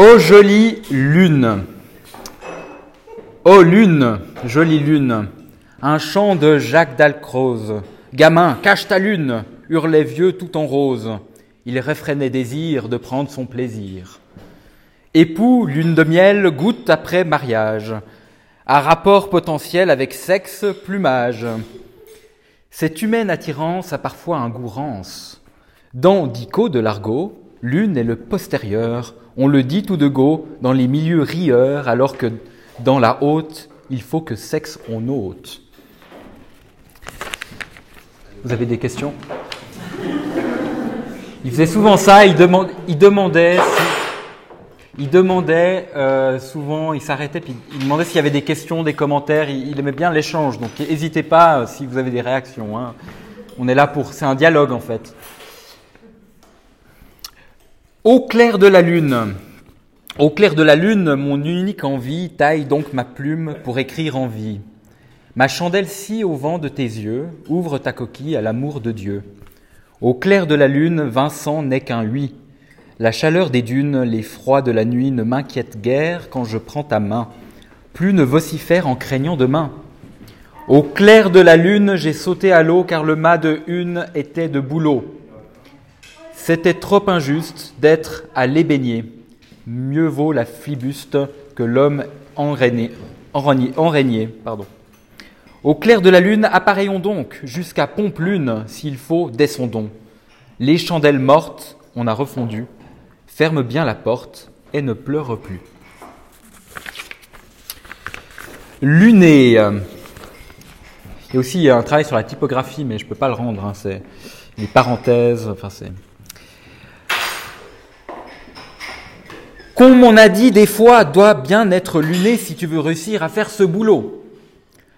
Ô jolie lune, ô lune, jolie lune, un chant de Jacques Dalcroze. Gamin, cache ta lune, hurlait vieux tout en rose. Il réfrénait désir de prendre son plaisir. Époux, lune de miel, goutte après mariage, à rapport potentiel avec sexe, plumage. Cette humaine attirance a parfois un goût rance. Dans Dico de l'argot, l'une est le postérieur, on le dit tout de go dans les milieux rieurs, alors que dans la haute, il faut que sexe on ôte. Vous avez des questions? Il faisait souvent ça, il, demandait, il demandait euh, souvent, il s'arrêtait, puis il demandait s'il y avait des questions, des commentaires, il, aimait bien l'échange, donc n'hésitez pas euh, si vous avez des réactions. Hein. On est là pour, c'est un dialogue en fait. Au clair de la lune, au clair de la lune, mon unique envie taille donc ma plume pour écrire en vie. Ma chandelle scie au vent de tes yeux, ouvre ta coquille à l'amour de Dieu. Au clair de la lune, Vincent n'est qu'un oui. La chaleur des dunes, les froids de la nuit ne m'inquiètent guère quand je prends ta main. Plus ne vocifère en craignant demain. Au clair de la lune, j'ai sauté à l'eau car le mât de une était de boulot. C'était trop injuste d'être à l'ébénier. Mieux vaut la flibuste que l'homme pardon. Au clair de la lune, appareillons donc jusqu'à Pompe-Lune, s'il faut, descendons. Les chandelles mortes, on a refondu. Ferme bien la porte et ne pleure plus. Luné. Il y a aussi un travail sur la typographie, mais je ne peux pas le rendre. Hein, c'est les parenthèses, enfin c'est. Comme on a dit, des fois, doit bien être luné si tu veux réussir à faire ce boulot.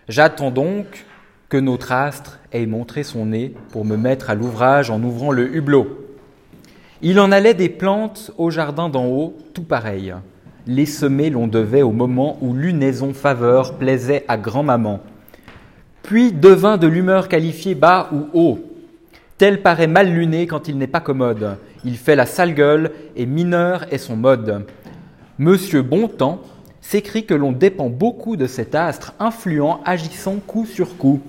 J'attends donc que notre astre ait montré son nez pour me mettre à l'ouvrage en ouvrant le hublot. Il en allait des plantes au jardin d'en haut, tout pareil. Les semer l'on devait au moment où lunaison faveur plaisait à grand-maman. Puis devint de l'humeur qualifiée bas ou haut. Tel paraît mal luné quand il n'est pas commode. Il fait la sale gueule et mineur est son mode. Monsieur Bontemps s'écrit que l'on dépend beaucoup de cet astre influent agissant coup sur coup.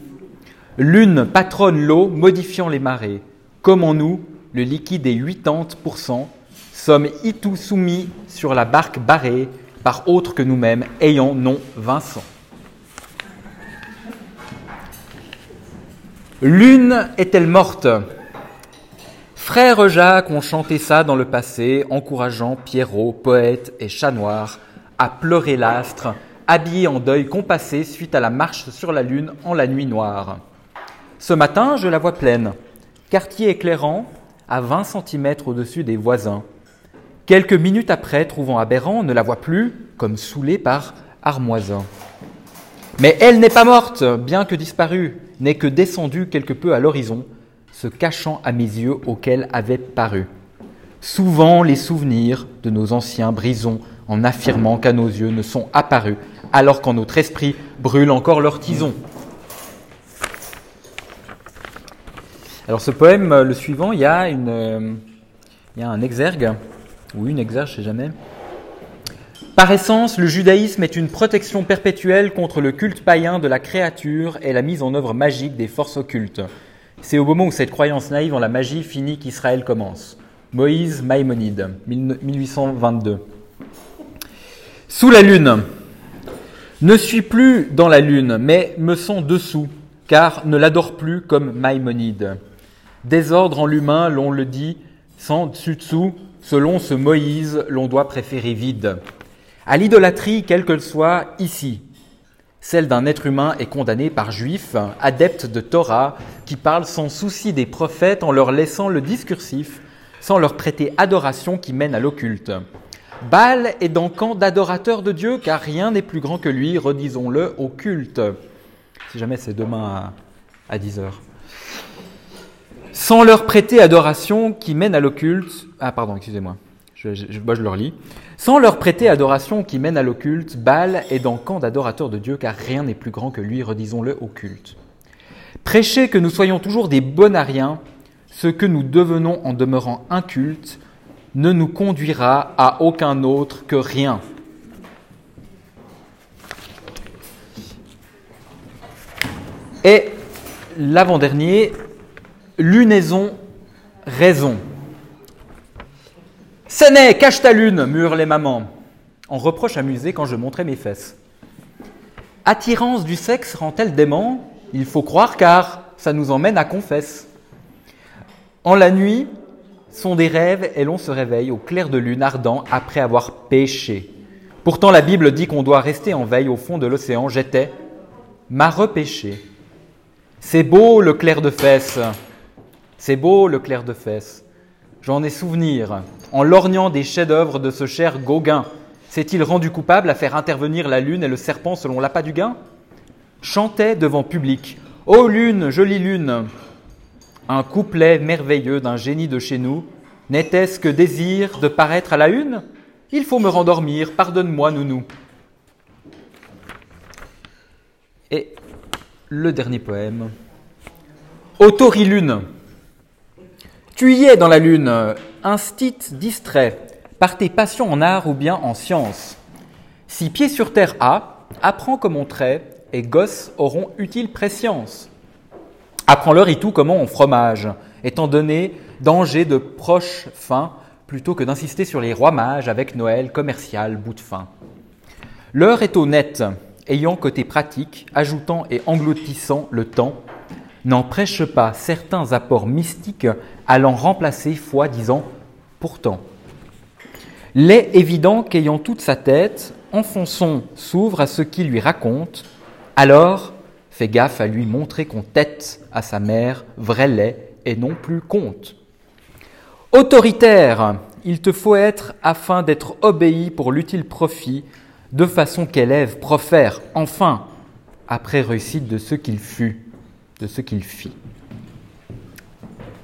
Lune patronne l'eau, modifiant les marées. Comme en nous, le liquide est 80%, sommes itou soumis sur la barque barrée par autre que nous-mêmes, ayant nom Vincent. Lune est-elle morte? Frère Jacques ont chanté ça dans le passé, encourageant Pierrot, poète et chat noir, à pleurer l'astre, habillé en deuil compassé suite à la marche sur la lune en la nuit noire. Ce matin, je la vois pleine, quartier éclairant, à 20 cm au-dessus des voisins. Quelques minutes après, trouvant aberrant, ne la voit plus, comme saoulée par armoisin. Mais elle n'est pas morte, bien que disparue, n'est que descendue quelque peu à l'horizon, se cachant à mes yeux auxquels avait paru. Souvent les souvenirs de nos anciens brisons en affirmant qu'à nos yeux ne sont apparus, alors qu'en notre esprit brûle encore leur tison. Alors ce poème, le suivant, il y a, une, il y a un exergue, ou une exergue, je sais jamais, par essence, le judaïsme est une protection perpétuelle contre le culte païen de la créature et la mise en œuvre magique des forces occultes. C'est au moment où cette croyance naïve en la magie finit qu'Israël commence. Moïse Maïmonide, 1822. Sous la lune. Ne suis plus dans la lune, mais me sens dessous, car ne l'adore plus comme Maïmonide. Désordre en l'humain, l'on le dit, sans dessus-dessous, selon ce Moïse, l'on doit préférer vide. À l'idolâtrie, quelle qu'elle soit, ici, celle d'un être humain est condamnée par juifs, adeptes de Torah, qui parlent sans souci des prophètes en leur laissant le discursif, sans leur prêter adoration qui mène à l'occulte. Baal est dans camp d'adorateurs de Dieu, car rien n'est plus grand que lui, redisons-le, au culte. Si jamais c'est demain à, à 10 heures. Sans leur prêter adoration qui mène à l'occulte. Ah, pardon, excusez-moi. Je, je, je leur lis. Sans leur prêter adoration qui mène à l'occulte, Baal est dans camp d'adorateurs de Dieu, car rien n'est plus grand que lui, redisons-le, au culte. Prêchez que nous soyons toujours des bonariens, ce que nous devenons en demeurant incultes, ne nous conduira à aucun autre que rien. Et l'avant-dernier, lunaison, raison. N'est, cache ta lune, murent les mamans, en reproche amusé quand je montrais mes fesses. Attirance du sexe rend-elle dément? Il faut croire car ça nous emmène à confesse. En la nuit, sont des rêves et l'on se réveille au clair de lune ardent après avoir péché. Pourtant la Bible dit qu'on doit rester en veille au fond de l'océan. J'étais m'a repêché. C'est beau le clair de fesses. C'est beau le clair de fesses. J'en ai souvenir en lorgnant des chefs-d'œuvre de ce cher Gauguin. S'est-il rendu coupable à faire intervenir la lune et le serpent selon l'appât du gain? Chantait devant public. Ô lune, jolie lune, un couplet merveilleux d'un génie de chez nous, n'était-ce que désir de paraître à la une? Il faut me rendormir, pardonne-moi, nounou. Et le dernier poème. Autorilune. Tu dans la lune, instit distrait, par tes passions en art ou bien en science. Si pied sur terre a, apprends comme on trait, et gosses auront utile préscience. Apprends-leur et tout comment on fromage, étant donné danger de proche fin, plutôt que d'insister sur les rois mages avec Noël commercial bout de fin. L'heure est honnête, ayant côté pratique, ajoutant et engloutissant le temps, n'en prêche pas certains apports mystiques allant remplacer foi disant pourtant. L'est évident qu'ayant toute sa tête, enfonçons s'ouvre à ce qui lui raconte, alors Fais gaffe à lui montrer qu'on tête à sa mère vrai lait et non plus compte. Autoritaire, il te faut être afin d'être obéi pour l'utile profit, de façon qu'élève profère enfin, après réussite de ce qu'il fut, de ce qu'il fit.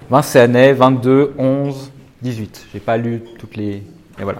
Vincennes, 22, 11, 18. J'ai pas lu toutes les. Et voilà.